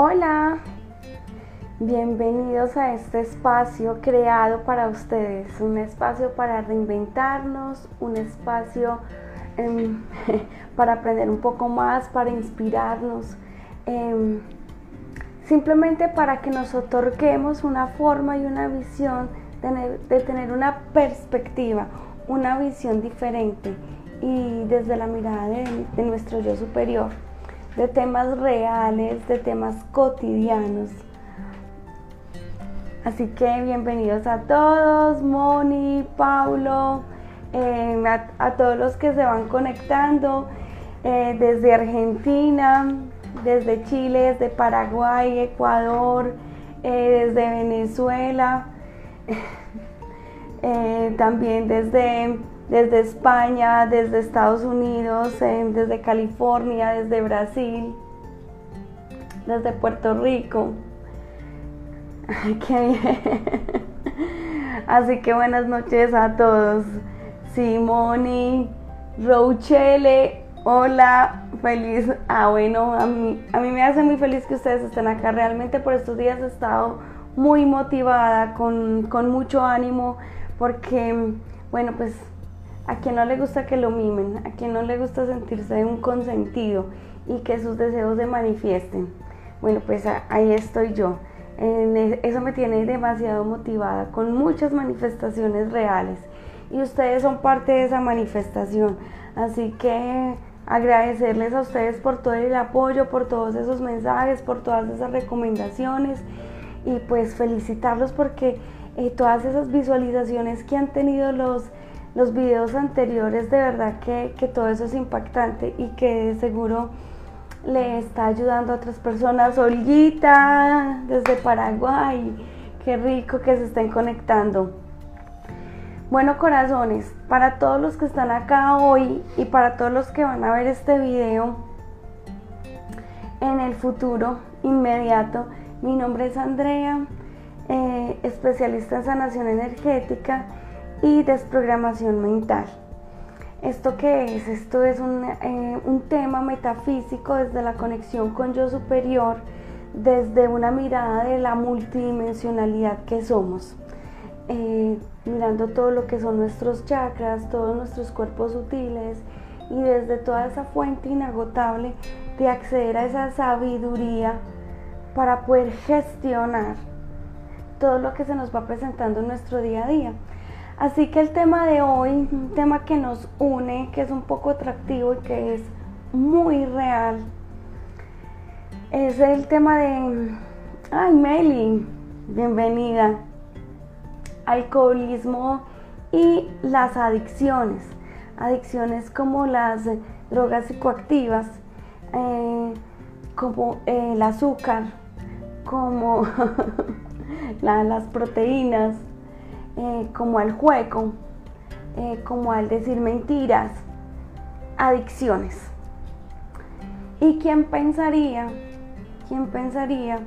Hola, bienvenidos a este espacio creado para ustedes, un espacio para reinventarnos, un espacio em, para aprender un poco más, para inspirarnos, em, simplemente para que nos otorguemos una forma y una visión de, tener una perspectiva, una visión diferente y desde la mirada de, nuestro yo superior, de temas reales, de temas cotidianos. Así que bienvenidos a todos, Moni, Paulo, eh, a, todos los que se van conectando eh, desde Argentina, desde Chile, desde Paraguay, Ecuador, eh, desde Venezuela, también desde desde España, desde Estados Unidos, desde California, desde Brasil, desde Puerto Rico. qué bien. Así que buenas noches a todos. Simoni, Rouchele, hola, feliz. Ah, bueno, a mí, me hace muy feliz que ustedes estén acá. Realmente por estos días he estado muy motivada, con mucho ánimo, porque, bueno, pues a quien no le gusta que lo mimen, a quien no le gusta sentirse un consentido y que sus deseos se manifiesten. Bueno, pues ahí estoy yo. E, eso me tiene demasiado motivada, con muchas manifestaciones reales. Y ustedes son parte de esa manifestación. Así que agradecerles a ustedes por todo el apoyo, por todos esos mensajes, por todas esas recomendaciones. Y pues felicitarlos porque eh, todas esas visualizaciones que han tenido los los videos anteriores, de verdad que, todo eso es impactante y que seguro le está ayudando a otras personas. Olguita, desde Paraguay, qué rico que se estén conectando. Bueno, corazones, para todos los que están acá hoy y para todos los que van a ver este video en el futuro inmediato, mi nombre es Andrea, eh, especialista en sanación energética y desprogramación mental. ¿Esto qué es? Esto es eh, un, tema metafísico desde la conexión con yo superior, desde una mirada de la multidimensionalidad que somos. Eh, mirando todo lo que son nuestros chakras, todos nuestros cuerpos sutiles y desde toda esa fuente inagotable de acceder a esa sabiduría para poder gestionar todo lo que se nos va presentando en nuestro día a día. Así que el tema de hoy, un tema que nos une, que es un poco atractivo y que es muy real, es el tema de, ay Meli, bienvenida, alcoholismo y las adicciones, adicciones como las drogas psicoactivas, eh, como el azúcar, como las proteínas, eh, como al juego, eh, como al decir mentiras, adicciones. ¿Y quién pensaría, quién pensaría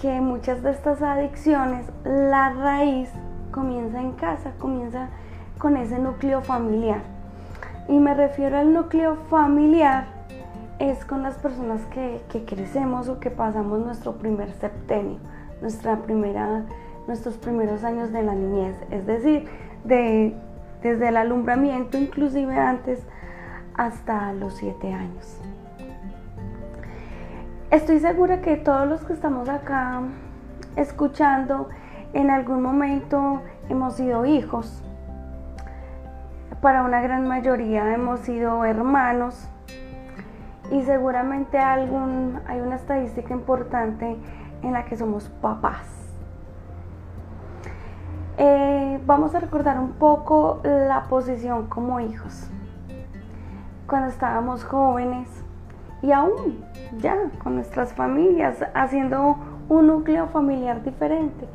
que muchas de estas adicciones, la raíz comienza en casa, comienza con ese núcleo familiar? Y me refiero al núcleo familiar, es con las personas que, que crecemos o que pasamos nuestro primer septenio, nuestra primera nuestros primeros años de la niñez, es decir, de, desde el alumbramiento, inclusive antes, hasta los siete años. Estoy segura que todos los que estamos acá escuchando, en algún momento hemos sido hijos. Para una gran mayoría hemos sido hermanos y seguramente algún, hay una estadística importante en la que somos papás. Eh, vamos a recordar un poco la posición como hijos. Cuando estábamos jóvenes y aún ya con nuestras familias, haciendo un núcleo familiar diferente,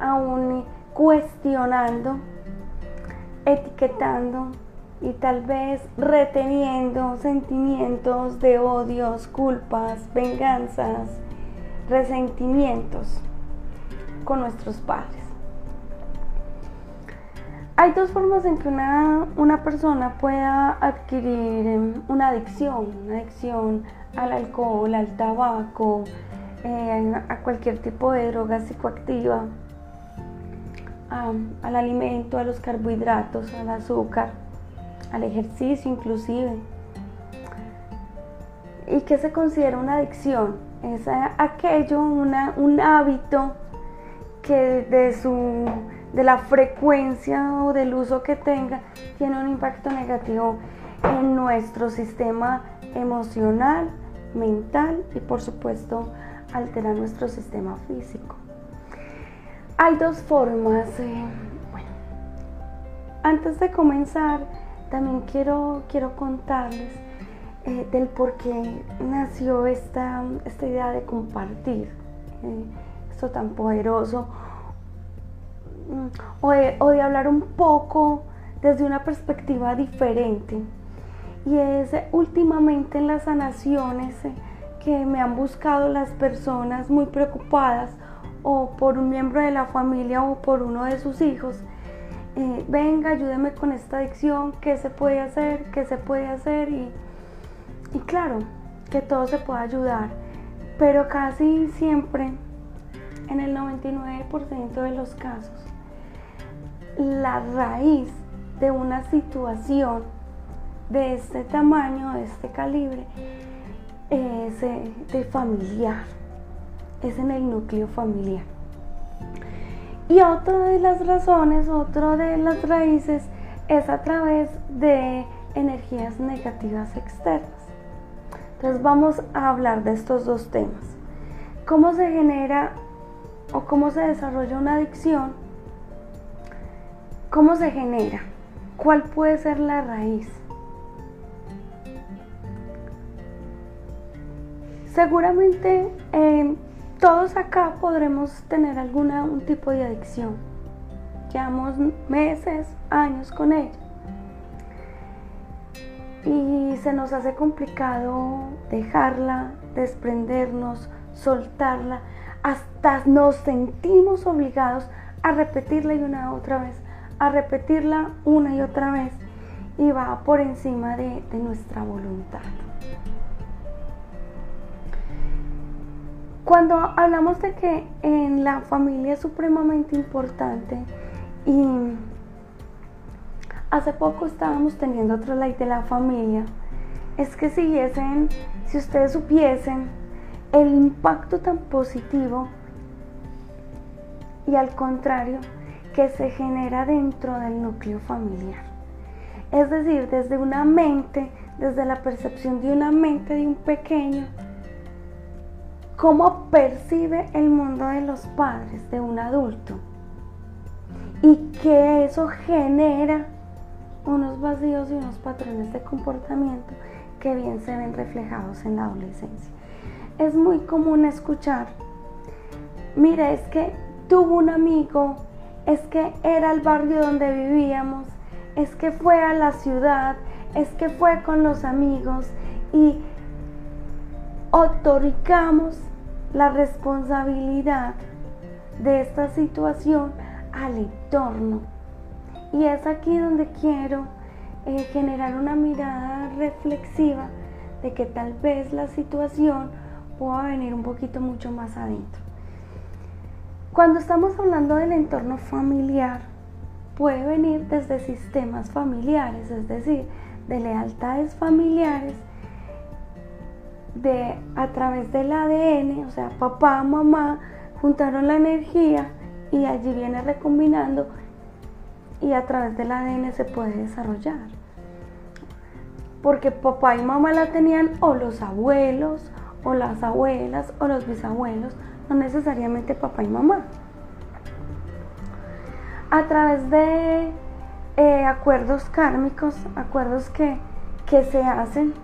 aún cuestionando, etiquetando y tal vez reteniendo sentimientos de odios, culpas, venganzas, resentimientos con nuestros padres. Hay dos formas en que una, una persona pueda adquirir em, una adicción, una adicción al alcohol, al tabaco, eh, a cualquier tipo de droga psicoactiva, al alimento, a los carbohidratos, al azúcar, al ejercicio inclusive. ¿Y qué se considera una adicción? Es aquello, un hábito que de, su, de la frecuencia o del uso que tenga tiene un impacto negativo en nuestro sistema emocional, mental y por supuesto altera nuestro sistema físico. Hay dos formas. Eh, bueno, antes de comenzar, también quiero, quiero contarles eh, del por qué nació esta, esta idea de compartir eh, esto tan poderoso o de, o de hablar un poco desde una perspectiva diferente. Y es últimamente en las sanaciones que me han buscado las personas muy preocupadas o por un miembro de la familia o por uno de sus hijos. Eh, venga, ayúdeme con esta adicción, qué se puede hacer, qué se puede hacer y, y claro, que todo se pueda ayudar. Pero casi siempre, en el 99% de los casos, la raíz de una situación de este tamaño, de este calibre, es de familiar, es en el núcleo familiar. Y otra de las razones, otra de las raíces es a través de energías negativas externas. Entonces vamos a hablar de estos dos temas. ¿Cómo se genera o cómo se desarrolla una adicción? ¿Cómo se genera? ¿Cuál puede ser la raíz? Seguramente eh, todos acá podremos tener alguna un tipo de adicción. Llevamos meses, años con ella. Y se nos hace complicado dejarla, desprendernos, soltarla. Hasta nos sentimos obligados a repetirla y una otra vez, a repetirla una y otra vez. Y va por encima de nuestra voluntad. Cuando hablamos de que en la familia es supremamente importante y hace poco estábamos teniendo otro like de la familia, es que siguiesen, si ustedes supiesen el impacto tan positivo y al contrario que se genera dentro del núcleo familiar. Es decir, desde una mente, desde la percepción de una mente de un pequeño, cómo percibe el mundo de los padres de un adulto y que eso genera unos vacíos y unos patrones de comportamiento que bien se ven reflejados en la adolescencia. Es muy común escuchar, mira, es que tuvo un amigo, es que era el barrio donde vivíamos, es que fue a la ciudad, es que fue con los amigos y otorgamos la responsabilidad de esta situación al entorno. Y es aquí donde quiero eh, generar una mirada reflexiva de que tal vez la situación pueda venir un poquito mucho más adentro. Cuando estamos hablando del entorno familiar, puede venir desde sistemas familiares, es decir, de lealtades familiares de a través del ADN, o sea, papá, mamá, juntaron la energía y allí viene recombinando y a través del ADN se puede desarrollar. Porque papá y mamá la tenían o los abuelos, o las abuelas, o los bisabuelos, no necesariamente papá y mamá. A través de eh, acuerdos kármicos, acuerdos que, que se hacen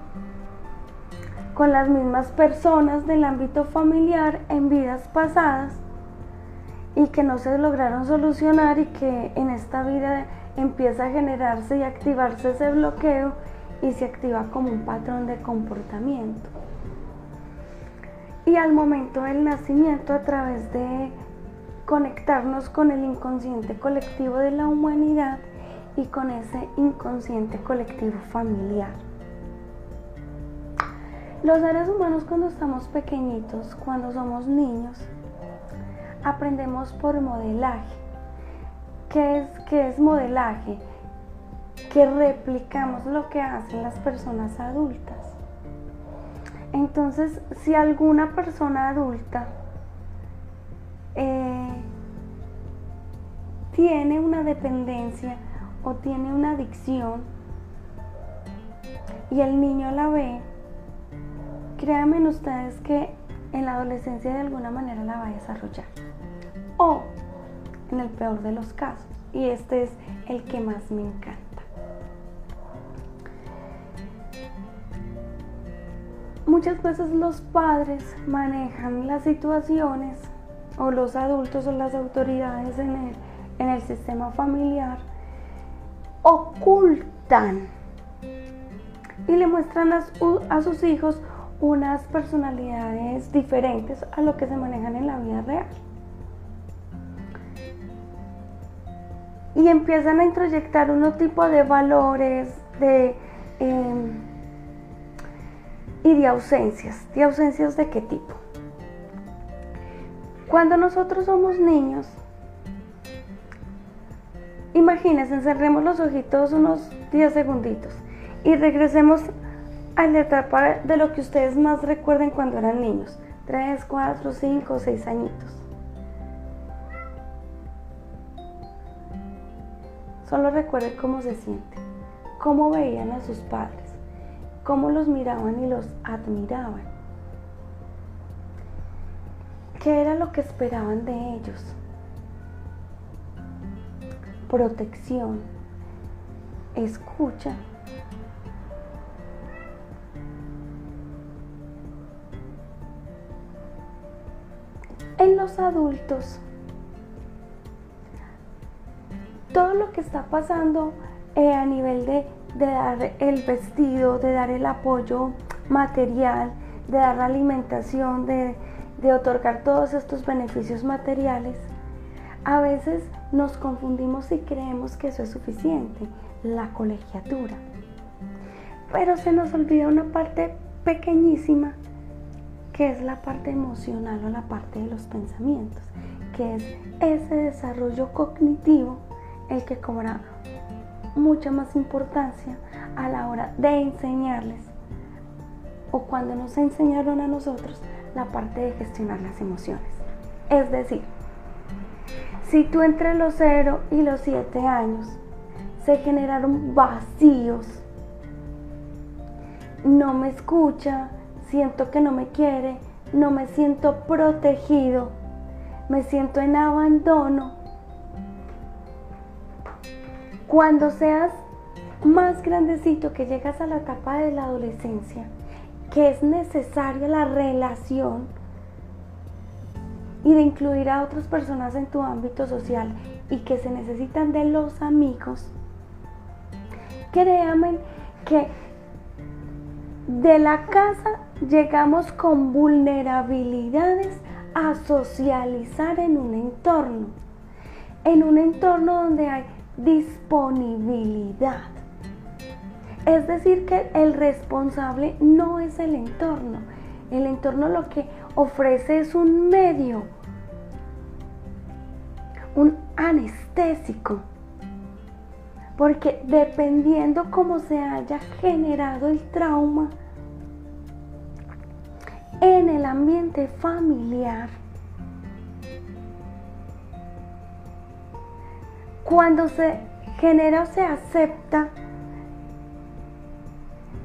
con las mismas personas del ámbito familiar en vidas pasadas y que no se lograron solucionar y que en esta vida empieza a generarse y activarse ese bloqueo y se activa como un patrón de comportamiento. Y al momento del nacimiento, a través de conectarnos con el inconsciente colectivo de la humanidad y con ese inconsciente colectivo familiar. Los seres humanos cuando estamos pequeñitos, cuando somos niños, aprendemos por modelaje. ¿Qué es, qué es modelaje? Que replicamos lo que hacen las personas adultas. Entonces, si alguna persona adulta eh, tiene una dependencia o tiene una adicción y el niño la ve, créanme ustedes que en la adolescencia de alguna manera la va a desarrollar. O en el peor de los casos. Y este es el que más me encanta. Muchas veces los padres manejan las situaciones o los adultos o las autoridades en el, en el sistema familiar ocultan y le muestran a, sus hijos unas personalidades diferentes a lo que se manejan en la vida real. Y empiezan a introyectar un tipo de valores de, eh, y de ausencias. ¿De ausencias de qué tipo? Cuando nosotros somos niños, imagínense, encerremos los ojitos unos 10 segunditos y regresemos a la etapa de lo que ustedes más recuerden cuando eran niños, 3, 4, 5, 6 añitos. Solo recuerden cómo se sienten, cómo veían a sus padres, cómo los miraban y los admiraban. ¿Qué era lo que esperaban de ellos? Protección, escucha. En los adultos, todo lo que está pasando eh, a nivel de, de dar el vestido, de dar el apoyo material, de dar la alimentación, de, de otorgar todos estos beneficios materiales, a veces nos confundimos y creemos que eso es suficiente, la colegiatura. Pero se nos olvida una parte pequeñísima, que es la parte emocional o la parte de los pensamientos, que es ese desarrollo cognitivo el que cobra mucha más importancia a la hora de enseñarles o cuando nos enseñaron a nosotros la parte de gestionar las emociones. Es decir, si tú entre los 0 y los 7 años se generaron vacíos, no me escucha, siento que no me quiere, no me siento protegido, me siento en abandono. Cuando seas más grandecito que llegas a la etapa de la adolescencia, que es necesaria la relación y de incluir a otras personas en tu ámbito social y que se necesitan de los amigos, créanme que de la casa llegamos con vulnerabilidades a socializar en un entorno, en un entorno donde hay disponibilidad es decir, que el responsable no es el entorno. El entorno lo que ofrece es un medio, un anestésico. Porque dependiendo cómo se haya generado el trauma en el ambiente familiar, cuando se genera o se acepta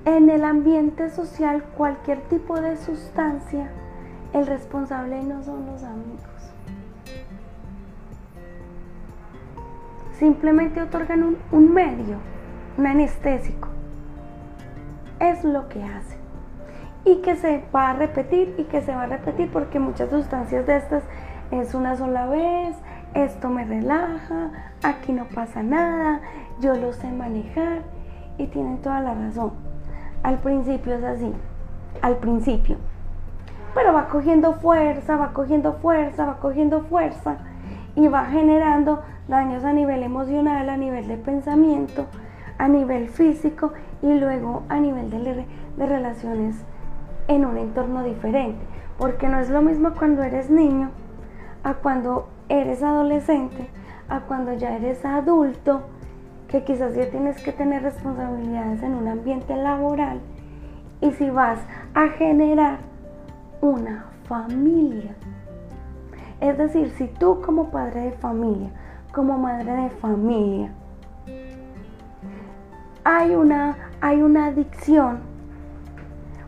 en el ambiente social, cualquier tipo de sustancia, el responsable no son los amigos. Simplemente otorgan un, medio, un anestésico. Es lo que hacen. Y que se va a repetir y que se va a repetir porque muchas sustancias de estas es una sola vez, esto me relaja, aquí no pasa nada, yo lo sé manejar y tienen toda la razón. Al principio es así, al principio. Pero va cogiendo fuerza, va cogiendo fuerza, va cogiendo fuerza y va generando daños a nivel emocional, a nivel de pensamiento, a nivel físico y luego a nivel de, de relaciones en un entorno diferente, porque no es lo mismo cuando eres niño a cuando eres adolescente, a cuando ya eres adulto, que quizás ya tienes que tener responsabilidades en un ambiente laboral y si vas a generar una familia. Es decir, si tú como padre de familia, como madre de familia, hay una, hay una adicción,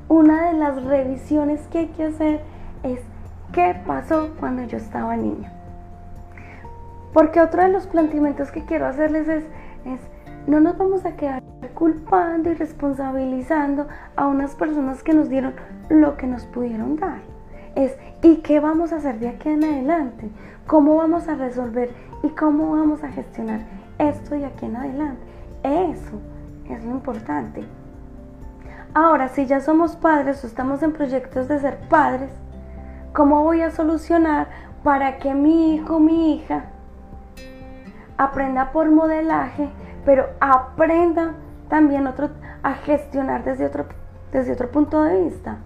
una de las revisiones que hay que hacer es qué pasó cuando yo estaba niña. Porque otro de los planteamientos que quiero hacerles es, es no nos vamos a quedar culpando y responsabilizando a unas personas que nos dieron lo que nos pudieron dar. Es, ¿y qué vamos a hacer de aquí en adelante? ¿Cómo vamos a resolver y cómo vamos a gestionar esto de aquí en adelante? Eso es lo importante. Ahora, si ya somos padres o estamos en proyectos de ser padres, ¿cómo voy a solucionar para que mi hijo, mi hija, aprenda por modelaje, pero aprenda también otro, a gestionar desde otro, desde otro punto de vista.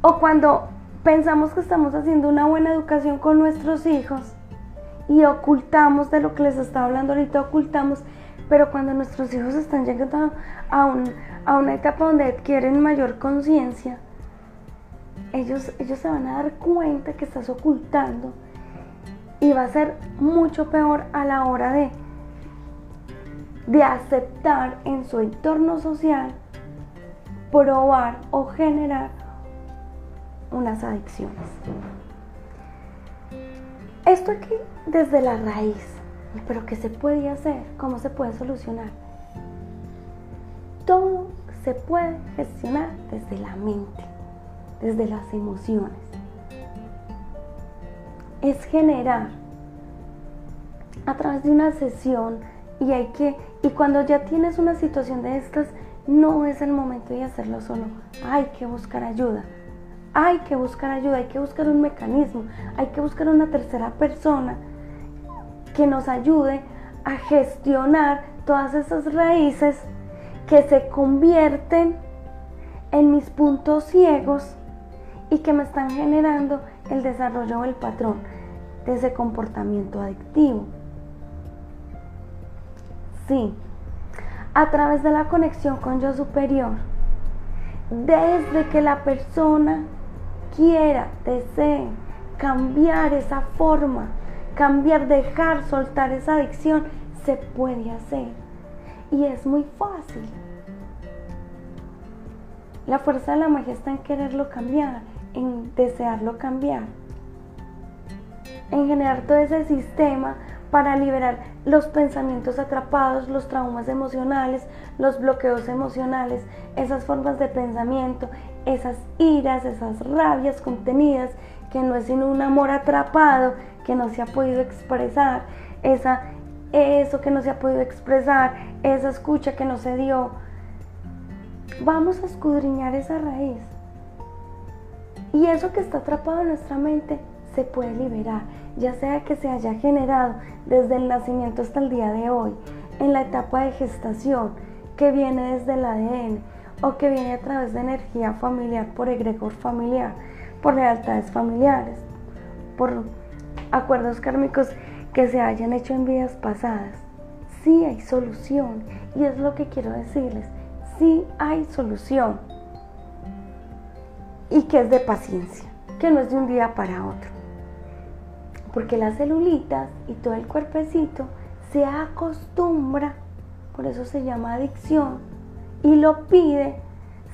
O cuando pensamos que estamos haciendo una buena educación con nuestros hijos y ocultamos de lo que les estaba hablando ahorita, ocultamos, pero cuando nuestros hijos están llegando a, a una etapa donde adquieren mayor conciencia, ellos, ellos se van a dar cuenta que estás ocultando y va a ser mucho peor a la hora de, de aceptar en su entorno social probar o generar unas adicciones. Esto aquí desde la raíz, pero ¿qué se puede hacer? ¿Cómo se puede solucionar? Todo se puede gestionar desde la mente, desde las emociones. Es generar a través de una sesión y hay que y cuando ya tienes una situación de estas no es el momento de hacerlo solo. Hay que buscar ayuda. Hay que buscar ayuda hay que buscar un mecanismo hay que buscar una tercera persona que nos ayude a gestionar todas esas raíces que se convierten en mis puntos ciegos y que me están generando el desarrollo del patrón de ese comportamiento adictivo. Sí, a través de la conexión con yo superior, desde que la persona quiera, desee cambiar esa forma, cambiar, dejar, soltar esa adicción, se puede hacer. Y es muy fácil. La fuerza de la magia está en quererlo cambiar, en desearlo cambiar en generar todo ese sistema para liberar los pensamientos atrapados, los traumas emocionales, los bloqueos emocionales, esas formas de pensamiento, esas iras, esas rabias contenidas, que no es sino un amor atrapado que no se ha podido expresar, esa, eso que no se ha podido expresar, esa escucha que no se dio. Vamos a escudriñar esa raíz. Y eso que está atrapado en nuestra mente se puede liberar ya sea que se haya generado desde el nacimiento hasta el día de hoy, en la etapa de gestación, que viene desde el ADN o que viene a través de energía familiar por egregor familiar, por lealtades familiares, por acuerdos kármicos que se hayan hecho en vidas pasadas. Sí hay solución y es lo que quiero decirles, sí hay solución y que es de paciencia, que no es de un día para otro porque las celulitas y todo el cuerpecito se acostumbra, por eso se llama adicción, y lo pide,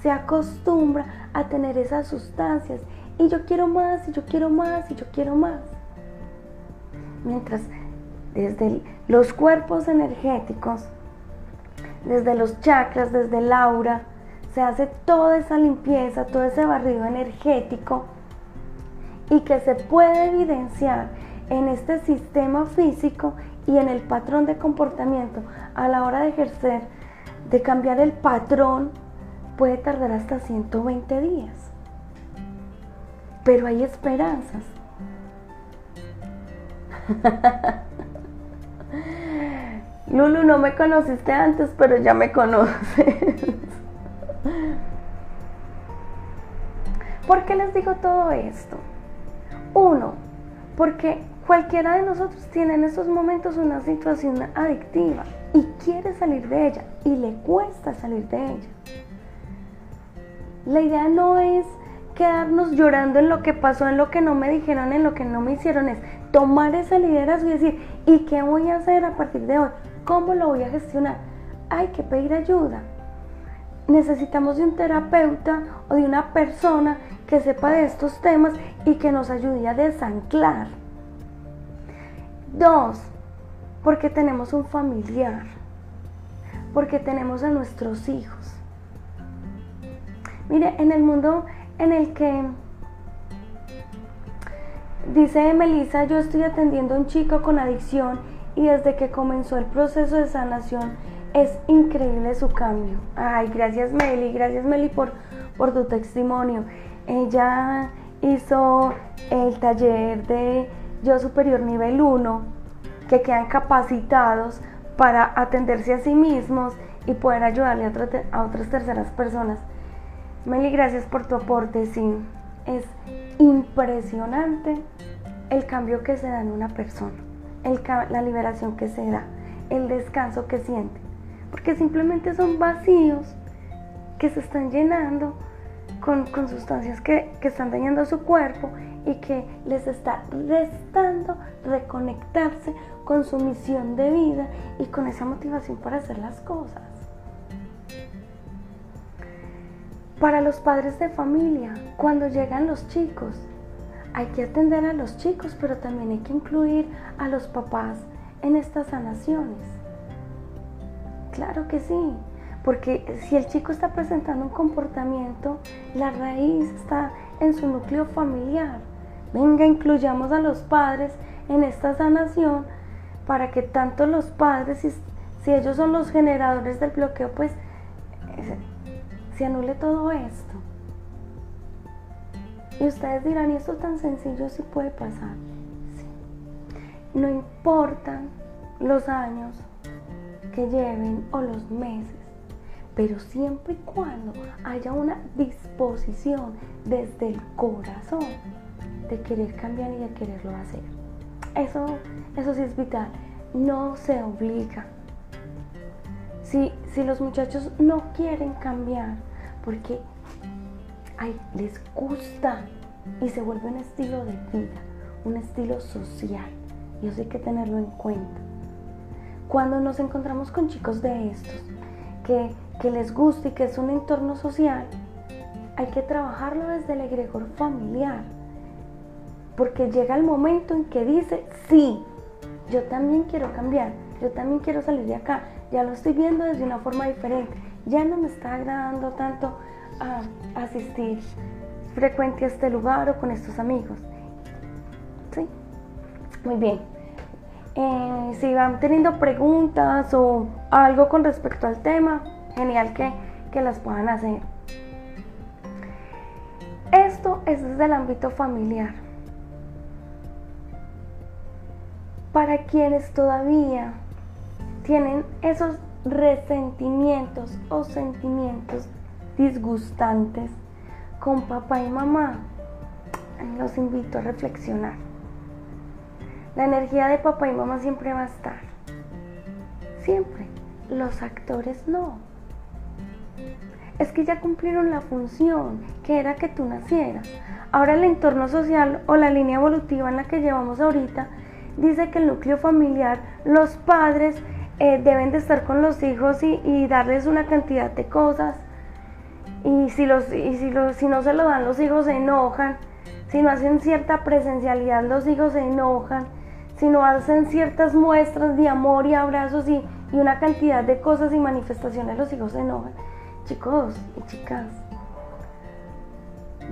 se acostumbra a tener esas sustancias. Y yo quiero más, y yo quiero más, y yo quiero más. Mientras desde los cuerpos energéticos, desde los chakras, desde el aura, se hace toda esa limpieza, todo ese barrido energético y que se puede evidenciar en este sistema físico y en el patrón de comportamiento a la hora de ejercer, de cambiar el patrón, puede tardar hasta 120 días. Pero hay esperanzas. Lulu, no me conociste antes, pero ya me conoces. ¿Por qué les digo todo esto? Uno, porque cualquiera de nosotros tiene en estos momentos una situación adictiva y quiere salir de ella y le cuesta salir de ella. La idea no es quedarnos llorando en lo que pasó, en lo que no me dijeron, en lo que no me hicieron, es tomar ese liderazgo y decir, ¿y qué voy a hacer a partir de hoy? ¿Cómo lo voy a gestionar? Hay que pedir ayuda. Necesitamos de un terapeuta o de una persona que sepa de estos temas y que nos ayude a desanclar. Dos, porque tenemos un familiar, porque tenemos a nuestros hijos. Mire, en el mundo en el que dice Melissa, yo estoy atendiendo a un chico con adicción y desde que comenzó el proceso de sanación es increíble su cambio. Ay, gracias Meli, gracias Meli por, por tu testimonio. Ella hizo el taller de Yo Superior Nivel 1, que quedan capacitados para atenderse a sí mismos y poder ayudarle a, a otras terceras personas. Meli, gracias por tu aporte, sí. Es impresionante el cambio que se da en una persona, la liberación que se da, el descanso que siente, porque simplemente son vacíos que se están llenando con, sustancias que, que están dañando su cuerpo y que les está restando reconectarse con su misión de vida y con esa motivación para hacer las cosas. Para los padres de familia, cuando llegan los chicos, hay que atender a los chicos, pero también hay que incluir a los papás en estas sanaciones. Claro que sí, porque si el chico está presentando un comportamiento, la raíz está en su núcleo familiar. Venga, incluyamos a los padres en esta sanación para que tanto los padres, si, ellos son los generadores del bloqueo, pues se anule todo esto. Y ustedes dirán, ¿y esto tan sencillo sí puede pasar? No importan los años que lleven o los meses, pero siempre y cuando haya una disposición desde el corazón de querer cambiar y de quererlo hacer. Eso, eso sí es vital. No se obliga. Si, si los muchachos no quieren cambiar, porque ay, les gusta y se vuelve un estilo de vida, un estilo social. Y eso hay que tenerlo en cuenta. Cuando nos encontramos con chicos de estos, que, que les gusta y que es un entorno social, hay que trabajarlo desde el egregor familiar. Porque llega el momento en que dice, sí, yo también quiero cambiar, yo también quiero salir de acá, ya lo estoy viendo desde una forma diferente ya no me está agradando tanto a asistir frecuente a este lugar o con estos amigos. ¿Sí? Muy bien. Eh, si van teniendo preguntas o algo con respecto al tema, genial que, que las puedan hacer. Esto es desde el ámbito familiar. Para quienes todavía tienen esos resentimientos o sentimientos disgustantes con papá y mamá, los invito a reflexionar. La energía de papá y mamá siempre va a estar. Siempre. Los actores no. Es que ya cumplieron la función, que era que tú nacieras. Ahora el entorno social o la línea evolutiva en la que llevamos ahorita dice que el núcleo familiar, los padres eh, deben de estar con los hijos y, darles una cantidad de cosas. Y, si, los, y si, los, si no se lo dan, los hijos se enojan. Si no hacen cierta presencialidad, los hijos se enojan. Si no hacen ciertas muestras de amor y abrazos y, y una cantidad de cosas y manifestaciones, los hijos se enojan. Chicos y chicas,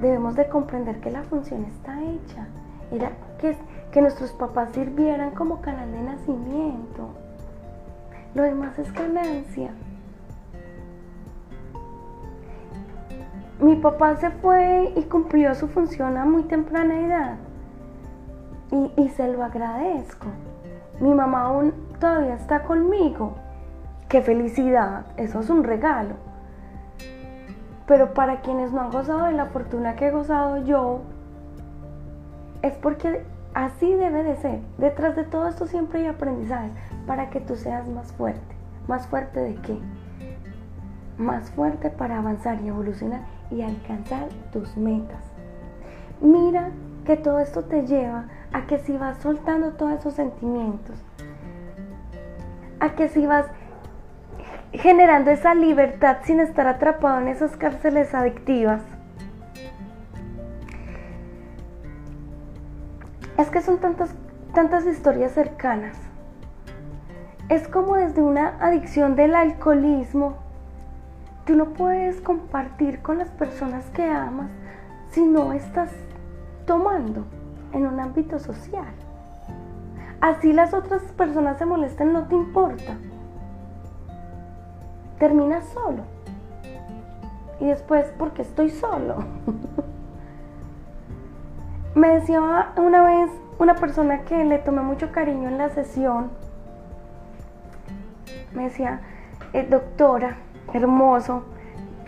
debemos de comprender que la función está hecha. Era que, que nuestros papás sirvieran como canal de nacimiento. Lo demás es ganancia. Mi papá se fue y cumplió su función a muy temprana edad y, se lo agradezco. Mi mamá aún todavía está conmigo. Qué felicidad, eso es un regalo. Pero para quienes no han gozado de la fortuna que he gozado yo, es porque así debe de ser. Detrás de todo esto siempre hay aprendizajes para que tú seas más fuerte. ¿Más fuerte de qué? Más fuerte para avanzar y evolucionar y alcanzar tus metas. Mira que todo esto te lleva a que si vas soltando todos esos sentimientos, a que si vas generando esa libertad sin estar atrapado en esas cárceles adictivas, es que son tantas, tantas historias cercanas. Es como desde una adicción del alcoholismo, tú no puedes compartir con las personas que amas si no estás tomando en un ámbito social. Así las otras personas se molesten, no te importa. Terminas solo. Y después, porque estoy solo. Me decía una vez una persona que le tomé mucho cariño en la sesión, me decía, eh, doctora, hermoso,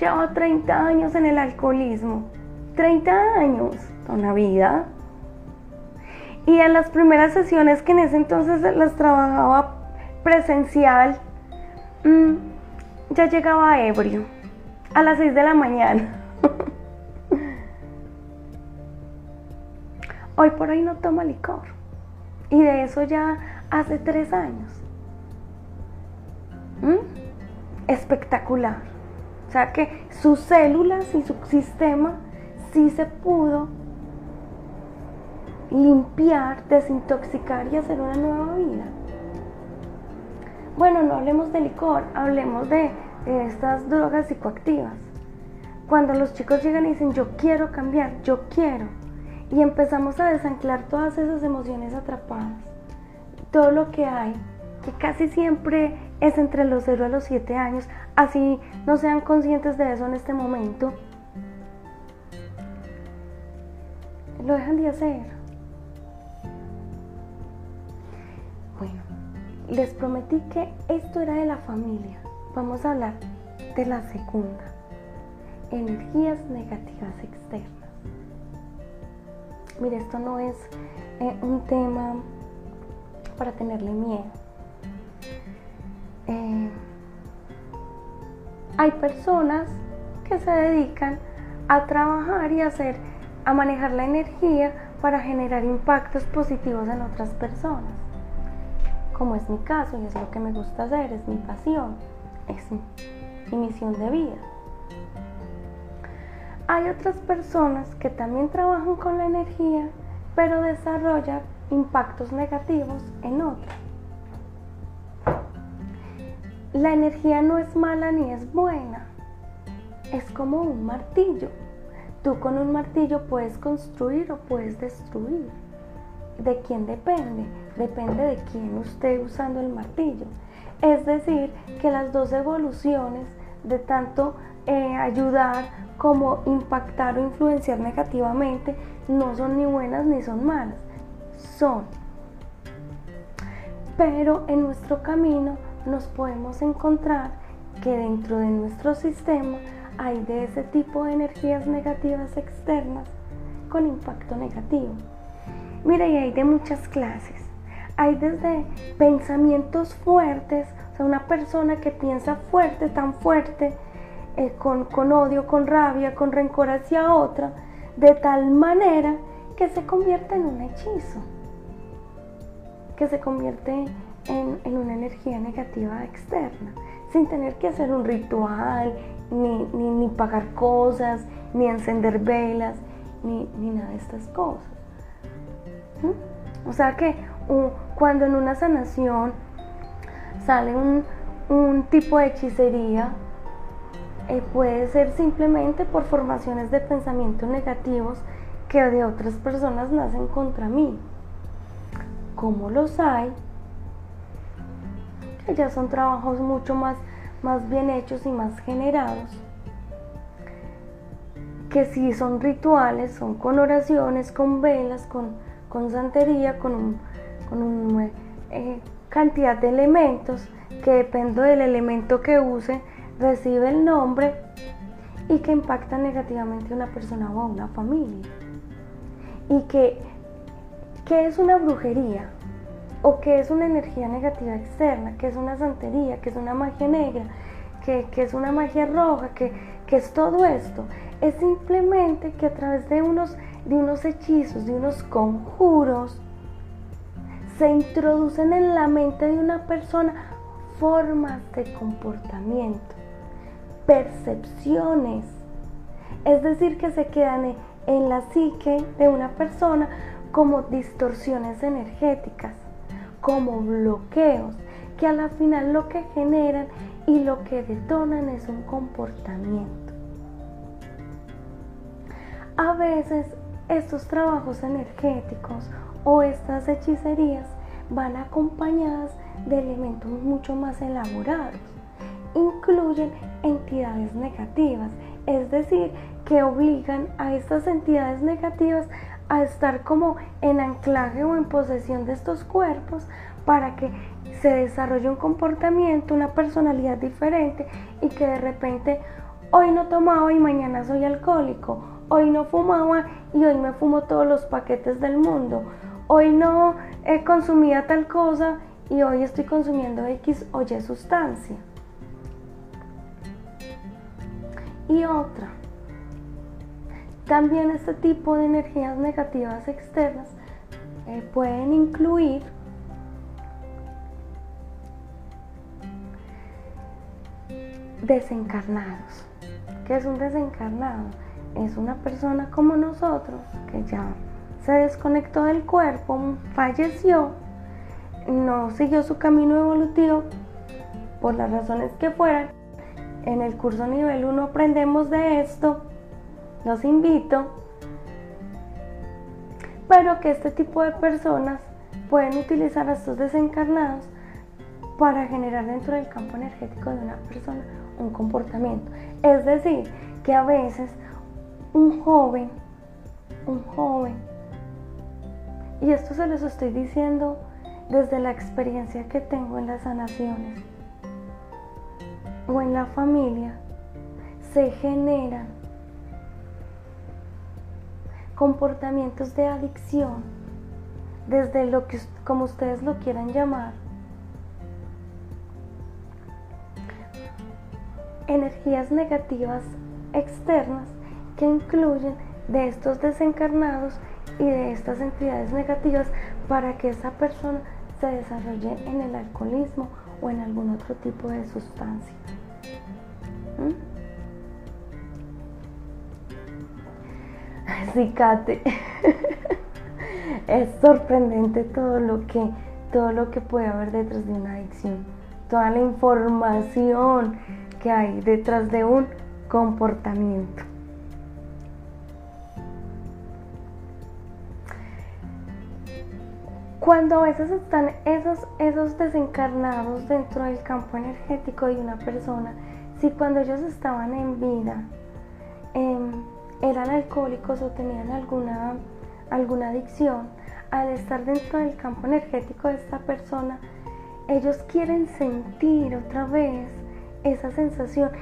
llevo 30 años en el alcoholismo. 30 años, una vida. Y en las primeras sesiones que en ese entonces las trabajaba presencial, mm, ya llegaba ebrio, a las 6 de la mañana. Hoy por hoy no toma licor. Y de eso ya hace tres años. ¿Mm? Espectacular. O sea que sus células y su sistema sí se pudo limpiar, desintoxicar y hacer una nueva vida. Bueno, no hablemos de licor, hablemos de, estas drogas psicoactivas. Cuando los chicos llegan y dicen, yo quiero cambiar, yo quiero y empezamos a desanclar todas esas emociones atrapadas. Todo lo que hay, que casi siempre es entre los 0 a los 7 años, así no sean conscientes de eso en este momento, lo dejan de hacer. Les prometí que esto era de la familia. Vamos a hablar de la segunda, energías negativas externas. Mire, esto no es eh, un tema para tenerle miedo. Eh, hay personas que se dedican a trabajar y a hacer, a manejar la energía para generar impactos positivos en otras personas. Como es mi caso y es lo que me gusta hacer, es mi pasión, es mi misión de vida hay otras personas que también trabajan con la energía, pero desarrollan impactos negativos en otros. La energía no es mala ni es buena, es como un martillo. Tú con un martillo puedes construir o puedes destruir. ¿De quién depende? Depende de quién esté usando el martillo. Es decir, que las dos evoluciones de tanto eh, ayudar como impactar o influenciar negativamente no son ni buenas ni son malas, son. Pero en nuestro camino nos podemos encontrar que dentro de nuestro sistema hay de ese tipo de energías negativas externas con impacto negativo. Mira, y hay de muchas clases. Hay desde pensamientos fuertes, o sea, una persona que piensa fuerte, tan fuerte, eh, con, odio, con rabia, con rencor hacia otra, de tal manera que se convierte en un hechizo, que se convierte en, una energía negativa externa, sin tener que hacer un ritual, ni, pagar cosas, ni encender velas, ni, nada de estas cosas. ¿Mm? O sea que cuando en una sanación sale un, tipo de hechicería, eh, puede ser simplemente por formaciones de pensamiento negativos que de otras personas nacen contra mí. Como los hay, que ya son trabajos mucho más, más bien hechos y más generados, que si son rituales, son con oraciones, con velas, con, con santería, con un, con un eh, cantidad de elementos que depende del elemento que use, recibe el nombre y que impacta negativamente a una persona o a una familia. Y que, ¿qué es una brujería? ¿O qué es una energía negativa externa? ¿Qué es una santería? ¿Qué es una magia negra? ¿Qué, es una magia roja? ¿Qué, ¿Qué es todo esto? Es simplemente que a través de unos, de unos hechizos, de unos conjuros, se introducen en la mente de una persona formas de comportamiento, percepciones. Es decir, que se quedan en la psique de una persona como distorsiones energéticas, como bloqueos, que a la final lo que generan y lo que detonan es un comportamiento. A veces estos trabajos energéticos o estas hechicerías van acompañadas de elementos mucho más elaborados. Incluyen entidades negativas, es decir, que obligan a estas entidades negativas a estar como en anclaje o en posesión de estos cuerpos para que se desarrolle un comportamiento, una personalidad diferente y que de repente hoy no tomaba y mañana soy alcohólico, hoy no fumaba y hoy me fumo todos los paquetes del mundo, hoy no he consumía tal cosa y hoy estoy consumiendo X o Y sustancia. Y otra, también este tipo de energías negativas externas eh, pueden incluir desencarnados. ¿Qué es un desencarnado? Es una persona como nosotros que ya se desconectó del cuerpo, falleció, no siguió su camino evolutivo por las razones que fueran. En el curso nivel 1 aprendemos de esto, los invito, pero que este tipo de personas pueden utilizar a estos desencarnados para generar dentro del campo energético de una persona un comportamiento. Es decir, que a veces un joven, un joven y esto se los estoy diciendo desde la experiencia que tengo en las sanaciones o en la familia. Se generan comportamientos de adicción, desde lo que como ustedes lo quieran llamar. Energías negativas externas que incluyen de estos desencarnados y de estas entidades negativas para que esa persona se desarrolle en el alcoholismo o en algún otro tipo de sustancia. ¿Mm? Kate. es sorprendente todo lo que todo lo que puede haber detrás de una adicción, toda la información que hay detrás de un comportamiento. Cuando a veces están esos, esos desencarnados dentro del campo energético de una persona, si cuando ellos estaban en vida em, eran alcohólicos o tenían alguna, alguna adicción, al estar dentro del campo energético de esta persona, ellos quieren sentir otra vez esa sensación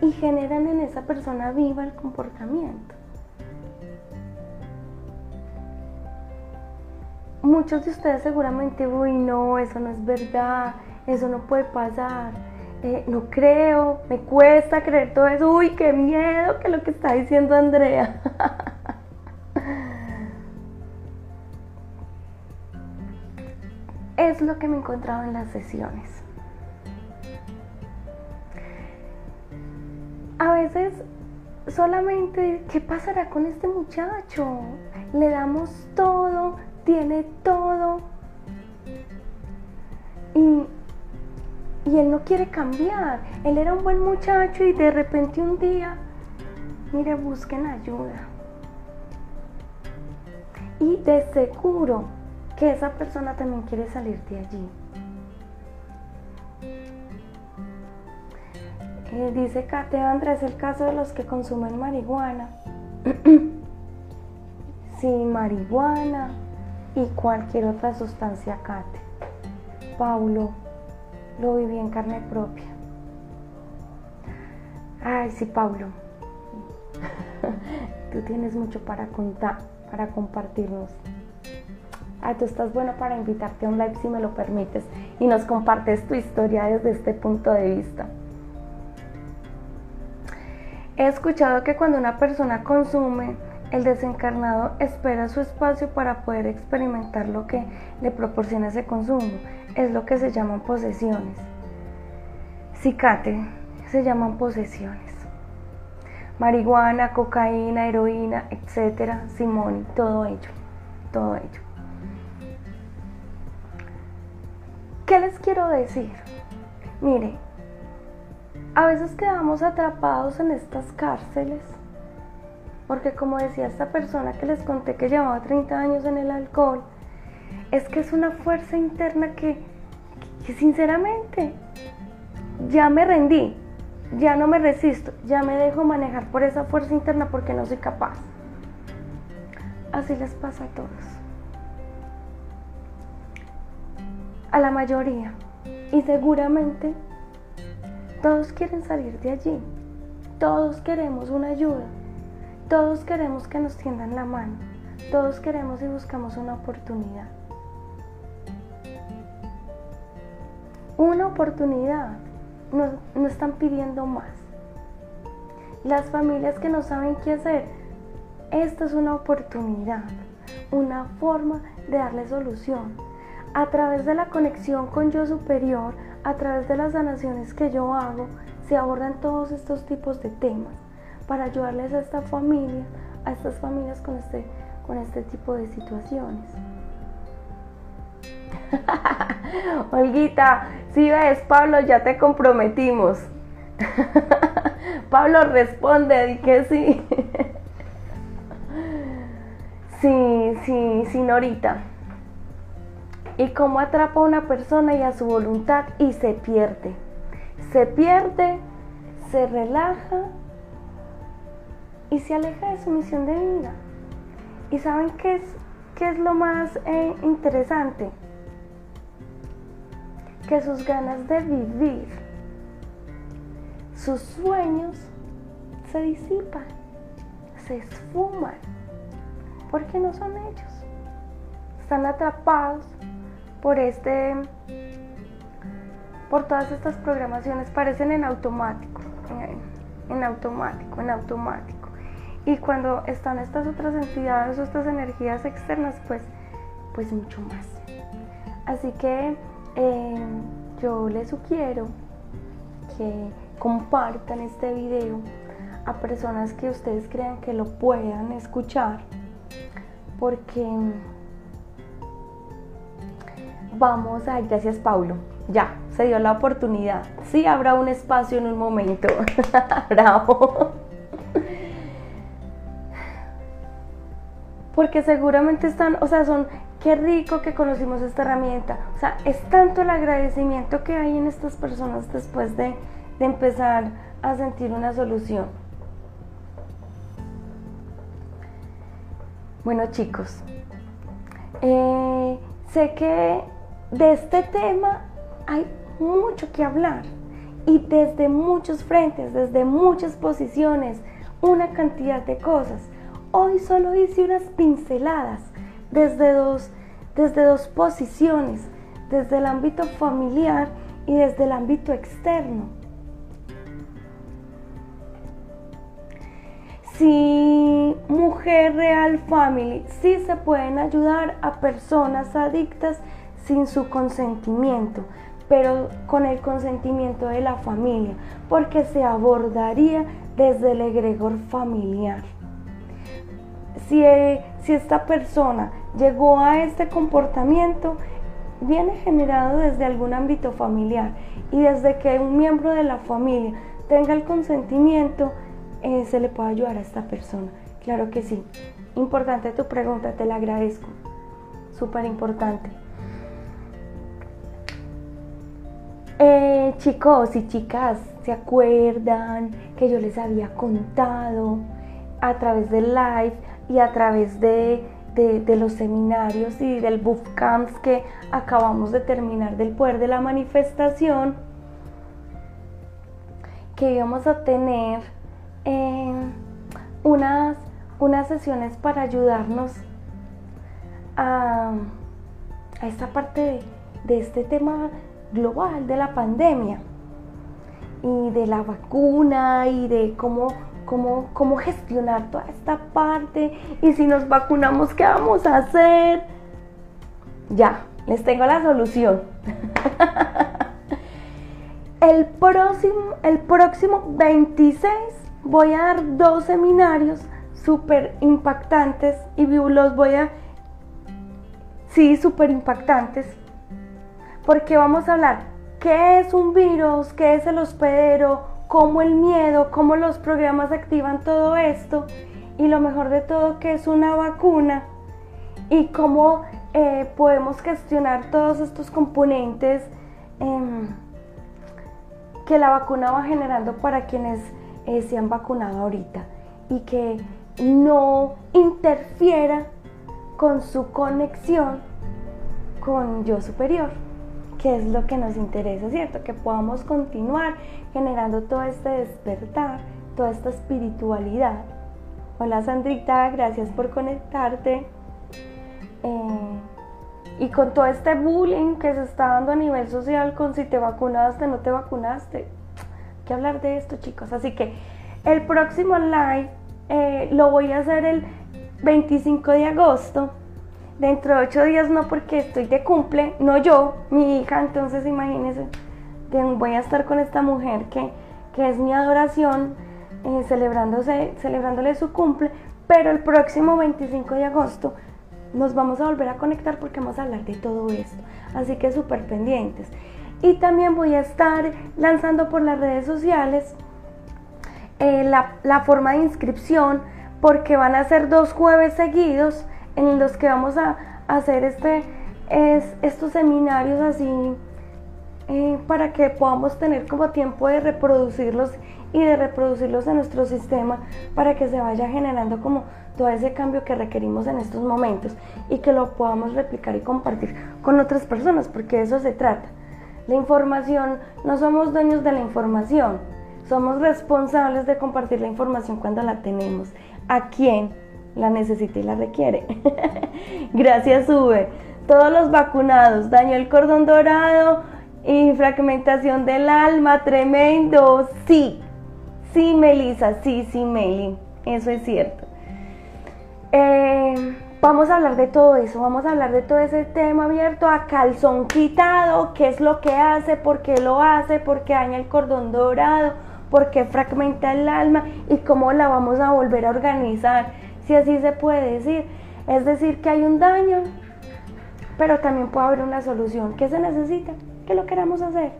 y generan en esa persona viva el comportamiento. Muchos de ustedes seguramente, uy, no, eso no es verdad, eso no puede pasar, eh, no creo, me cuesta creer todo eso, uy, qué miedo que lo que está diciendo Andrea. es lo que me he encontrado en las sesiones. A veces solamente, ¿qué pasará con este muchacho? Le damos todo, tiene todo. Y, él no quiere cambiar. Él era un buen muchacho y de repente un día, mire, busquen ayuda. Y de seguro que esa persona también quiere salir de allí. Eh, dice Kate Andrés, el caso de los que consumen marihuana. sí, marihuana, y cualquier otra sustancia CATE. Paulo, lo viví en carne propia. Ay, sí, Paulo. Tú tienes mucho para contar, para compartirnos. Ay, tú estás bueno para invitarte a un live si me lo permites y nos compartes tu historia desde este punto de vista. He escuchado que cuando una persona consume, el desencarnado espera su espacio para poder experimentar lo que le proporciona ese consumo. Es lo que se llaman posesiones. Cicate se llaman posesiones. Marihuana, cocaína, heroína, etcétera, Simón, todo ello, todo ello. ¿Qué les quiero decir? Mire, a veces quedamos atrapados en estas cárceles porque como decía esta persona que les conté que llevaba 30 años en el alcohol, es que es una fuerza interna que, sinceramente ya me rendí, ya no me resisto, ya me dejo manejar por esa fuerza interna porque no soy capaz. Así les pasa a todos. A la mayoría. Y seguramente todos quieren salir de allí. Todos queremos una ayuda. Todos queremos que nos tiendan la mano. Todos queremos y buscamos una oportunidad. Una oportunidad no, están pidiendo más. Las familias que no saben qué hacer, esta es una oportunidad, una forma de darle solución. A través de la conexión con yo superior, a través de las sanaciones que yo hago, se abordan todos estos tipos de temas para ayudarles a esta familia, a estas familias con este, con este tipo de situaciones. Olguita, si ves, Pablo, ya te comprometimos. Pablo responde, di que sí. sí, sí, sí, Norita. Y cómo atrapa a una persona y a su voluntad y se pierde. Se pierde, se relaja y se aleja de su misión de vida. ¿Y saben qué es, qué es lo más eh, interesante? que sus ganas de vivir, sus sueños se disipan, se esfuman, porque no son ellos. Están atrapados por este por todas estas programaciones parecen en automático, en, automático, en automático. Y cuando están estas otras entidades o estas energías externas, pues, pues mucho más. Así que eh, yo les sugiero que compartan este video a personas que ustedes crean que lo puedan escuchar porque vamos a gracias Paulo. Ya se dio la oportunidad. Sí habrá un espacio en un momento. Bravo porque seguramente están o sea son qué rico que conocimos esta herramienta. O sea, es tanto el agradecimiento que hay en estas personas después de, empezar a sentir una solución. Bueno chicos, eh, sé que de este tema hay mucho que hablar y desde muchos frentes, desde muchas posiciones, una cantidad de cosas. Hoy solo hice unas pinceladas desde dos, desde dos posiciones, desde el ámbito familiar y desde el ámbito externo. Si Mujer Real Family sí se pueden ayudar a personas adictas sin su consentimiento, pero con el consentimiento de la familia, porque se abordaría desde el egregor familiar. Si, si esta persona llegó a este comportamiento viene generado desde algún ámbito familiar y desde que un miembro de la familia tenga el consentimiento, eh, se le puede ayudar a esta persona. Claro que sí. Importante tu pregunta, te la agradezco. Súper importante. Eh, chicos y chicas, ¿se acuerdan que yo les había contado a través del live y a través de de, los seminarios y del bootcamp que acabamos de terminar del poder de la manifestación, que íbamos a tener eh, unas, unas sesiones para ayudarnos a, esta parte de este tema global de la pandemia y de la vacuna y de cómo cómo, cómo gestionar toda esta parte y si nos vacunamos, ¿qué vamos a hacer? Ya, les tengo la solución. el, próximo, el próximo 26 voy a dar dos seminarios súper impactantes y los voy a... Sí, súper impactantes. Porque vamos a hablar qué es un virus, qué es el hospedero, cómo el miedo, cómo los programas activan todo esto y lo mejor de todo que es una vacuna y cómo eh, podemos gestionar todos estos componentes em, que la vacuna va generando para quienes eh, se han vacunado ahorita y que no interfiera con su conexión con yo superior que es lo que nos interesa, ¿cierto? Que podamos continuar generando todo este despertar, toda esta espiritualidad. Hola Sandrita, gracias por conectarte. Eh, y con todo este bullying que se está dando a nivel social con si te vacunaste, no te vacunaste. Hay que hablar de esto, chicos. Así que el próximo live eh, lo voy a hacer el 25 de agosto Dentro de ocho días no porque estoy de cumple, no yo, mi hija, entonces imagínense, voy a estar con esta mujer que, es mi adoración, eh, celebrándose, celebrándole su cumple, pero el próximo 25 de agosto nos vamos a volver a conectar porque vamos a hablar de todo esto, así que súper pendientes. Y también voy a estar lanzando por las redes sociales eh, la, la forma de inscripción porque van a ser dos jueves seguidos en los que vamos a hacer este, es, estos seminarios así eh, para que podamos tener como tiempo de reproducirlos y de reproducirlos en nuestro sistema para que se vaya generando como todo ese cambio que requerimos en estos momentos y que lo podamos replicar y compartir con otras personas, porque eso se trata. La información, no somos dueños de la información, somos responsables de compartir la información cuando la tenemos. ¿A quién? La necesita y la requiere. Gracias, Sube. Todos los vacunados, daño el cordón dorado y fragmentación del alma, tremendo. Sí, sí, Melissa, sí, sí, Meli, eso es cierto. Eh, vamos a hablar de todo eso, vamos a hablar de todo ese tema abierto a calzón quitado, qué es lo que hace, por qué lo hace, por qué daña el cordón dorado, por qué fragmenta el alma y cómo la vamos a volver a organizar si así se puede decir. Es decir, que hay un daño, pero también puede haber una solución. ¿Qué se necesita? Que lo queramos hacer.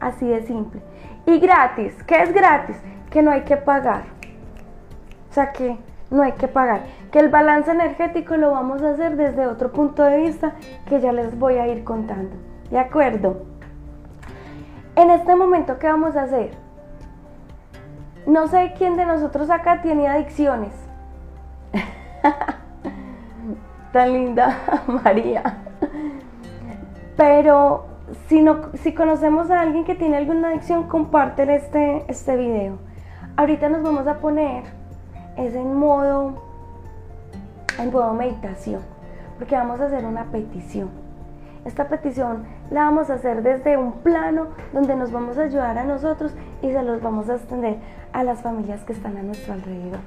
Así de simple. Y gratis. ¿Qué es gratis? Que no hay que pagar. O sea que no hay que pagar. Que el balance energético lo vamos a hacer desde otro punto de vista que ya les voy a ir contando. ¿De acuerdo? En este momento, ¿qué vamos a hacer? No sé quién de nosotros acá tiene adicciones. Tan linda María. Pero si, no, si conocemos a alguien que tiene alguna adicción, comparten este, este video. Ahorita nos vamos a poner es en modo, en modo meditación, porque vamos a hacer una petición. Esta petición la vamos a hacer desde un plano donde nos vamos a ayudar a nosotros y se los vamos a extender a las familias que están a nuestro alrededor.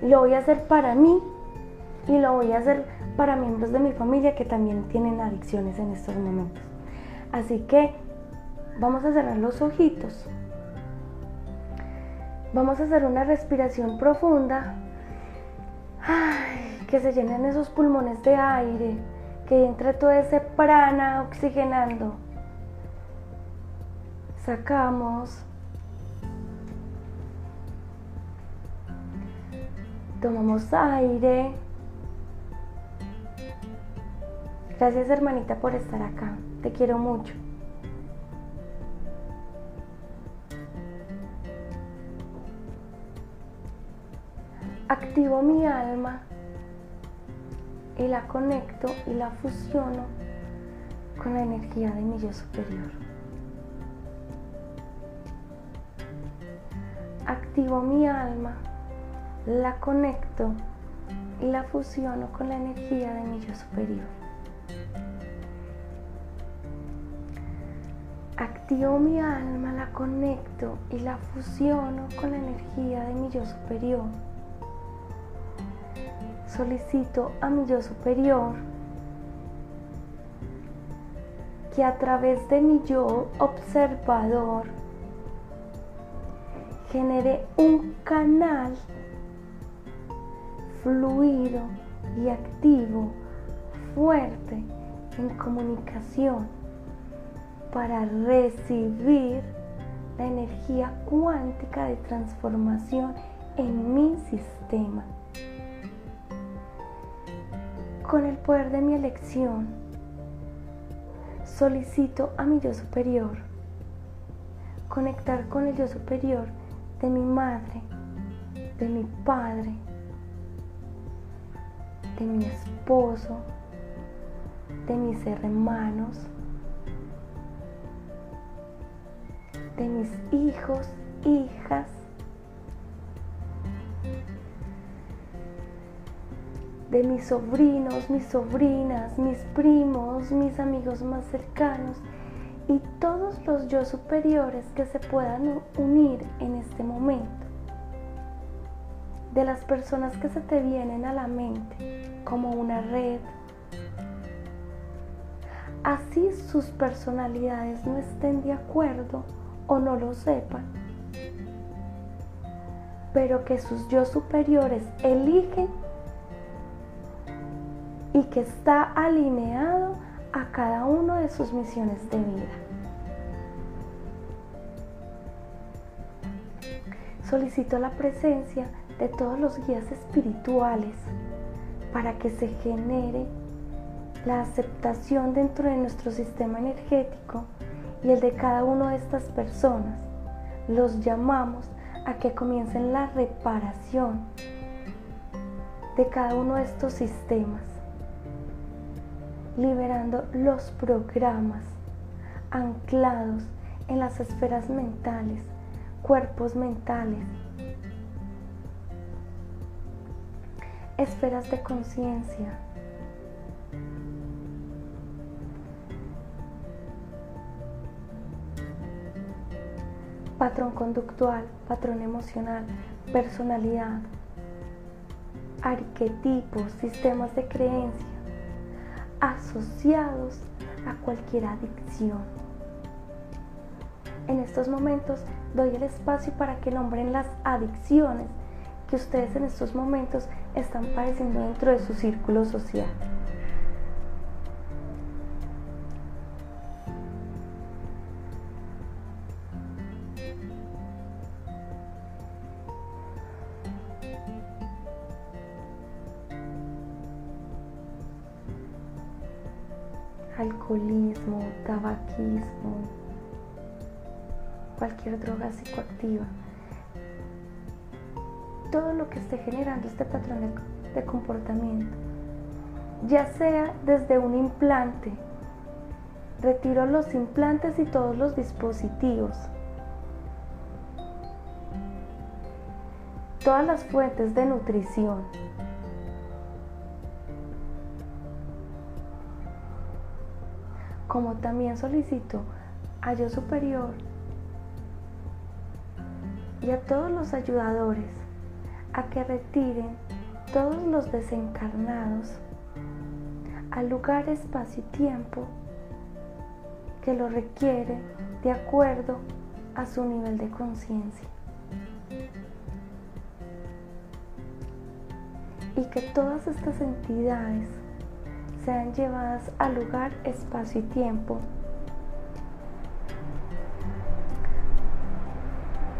Lo voy a hacer para mí y lo voy a hacer para miembros de mi familia que también tienen adicciones en estos momentos. Así que vamos a cerrar los ojitos. Vamos a hacer una respiración profunda. que se llenen esos pulmones de aire, que entre todo ese prana oxigenando. Sacamos. Tomamos aire. Gracias hermanita por estar acá. Te quiero mucho. Activo mi alma y la conecto y la fusiono con la energía de mi yo superior. Activo mi alma, la conecto y la fusiono con la energía de mi yo superior. Activo mi alma, la conecto y la fusiono con la energía de mi yo superior. Solicito a mi yo superior que a través de mi yo observador genere un canal fluido y activo, fuerte en comunicación para recibir la energía cuántica de transformación en mi sistema. Con el poder de mi elección, solicito a mi yo superior conectar con el yo superior de mi madre, de mi padre, de mi esposo, de mis hermanos, de mis hijos, hijas, de mis sobrinos, mis sobrinas, mis primos, mis amigos más cercanos y todos los yo superiores que se puedan unir en este momento de las personas que se te vienen a la mente como una red. Así sus personalidades no estén de acuerdo o no lo sepan, pero que sus yo superiores eligen y que está alineado a cada uno de sus misiones de vida. Solicito la presencia de todos los guías espirituales para que se genere la aceptación dentro de nuestro sistema energético y el de cada una de estas personas. Los llamamos a que comiencen la reparación de cada uno de estos sistemas, liberando los programas anclados en las esferas mentales, cuerpos mentales, esferas de conciencia. Patrón conductual, patrón emocional, personalidad, arquetipos, sistemas de creencia asociados a cualquier adicción. En estos momentos doy el espacio para que nombren las adicciones que ustedes en estos momentos están padeciendo dentro de su círculo social. Tabaquismo, cualquier droga psicoactiva. Todo lo que esté generando este patrón de, comportamiento, ya sea desde un implante, retiro los implantes y todos los dispositivos, todas las fuentes de nutrición, como también solicito a yo superior y a todos los ayudadores a que retiren todos los desencarnados al lugar, espacio y tiempo que lo requiere de acuerdo a su nivel de conciencia. Y que todas estas entidades sean llevadas al lugar, espacio y tiempo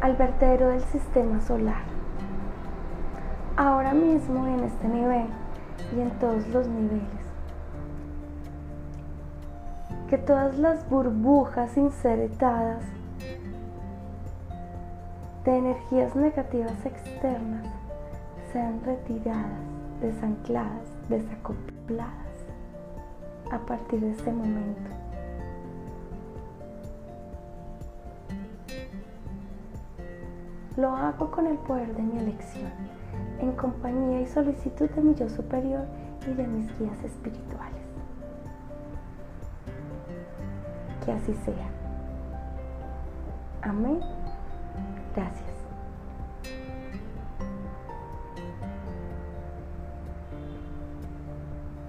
al vertedero del sistema solar ahora mismo en este nivel y en todos los niveles. Que todas las burbujas insertadas de energías negativas externas sean retiradas, desancladas, desacopladas. A partir de este momento. Lo hago con el poder de mi elección, en compañía y solicitud de mi yo superior y de mis guías espirituales. Que así sea. Amén. Gracias.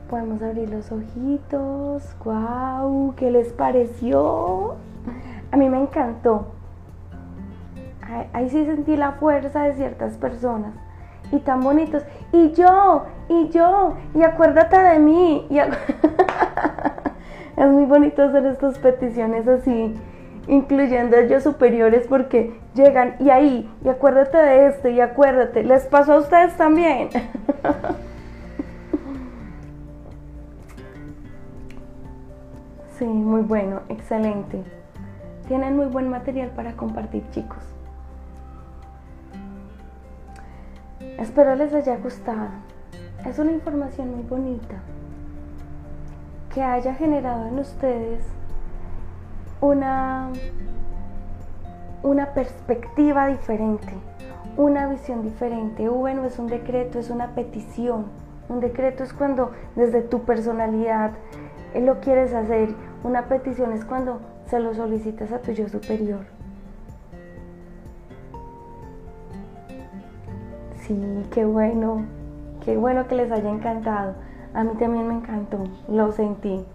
Podemos abrir los ojitos. ¡Guau! ¿Qué les pareció? A mí me encantó. Ahí sí sentí la fuerza de ciertas personas. Y tan bonitos. Y yo, y yo, y acuérdate de mí. es muy bonito hacer estas peticiones así, incluyendo ellos superiores, porque llegan y ahí, y acuérdate de este, y acuérdate. ¿Les pasó a ustedes también? Sí, muy bueno, excelente. Tienen muy buen material para compartir, chicos. Espero les haya gustado. Es una información muy bonita que haya generado en ustedes una, una perspectiva diferente, una visión diferente. V no es un decreto, es una petición. Un decreto es cuando desde tu personalidad lo quieres hacer. Una petición es cuando se lo solicitas a tu yo superior. Sí, qué bueno, qué bueno que les haya encantado. A mí también me encantó, lo sentí.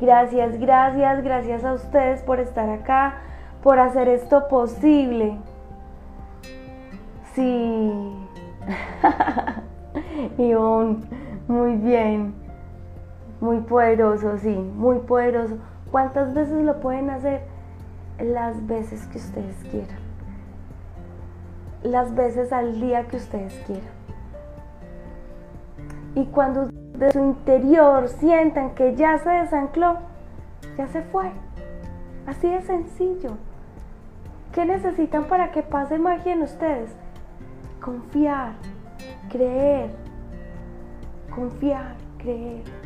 Gracias, gracias, gracias a ustedes por estar acá, por hacer esto posible. Sí. Ivonne, muy bien. Muy poderoso, sí, muy poderoso. ¿Cuántas veces lo pueden hacer? Las veces que ustedes quieran. Las veces al día que ustedes quieran. Y cuando de su interior sientan que ya se desancló, ya se fue. Así de sencillo. ¿Qué necesitan para que pase magia en ustedes? Confiar, creer, confiar, creer.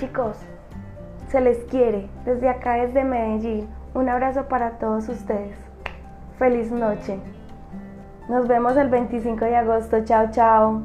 Chicos, se les quiere desde acá, desde Medellín. Un abrazo para todos ustedes. Feliz noche. Nos vemos el 25 de agosto. Chao, chao.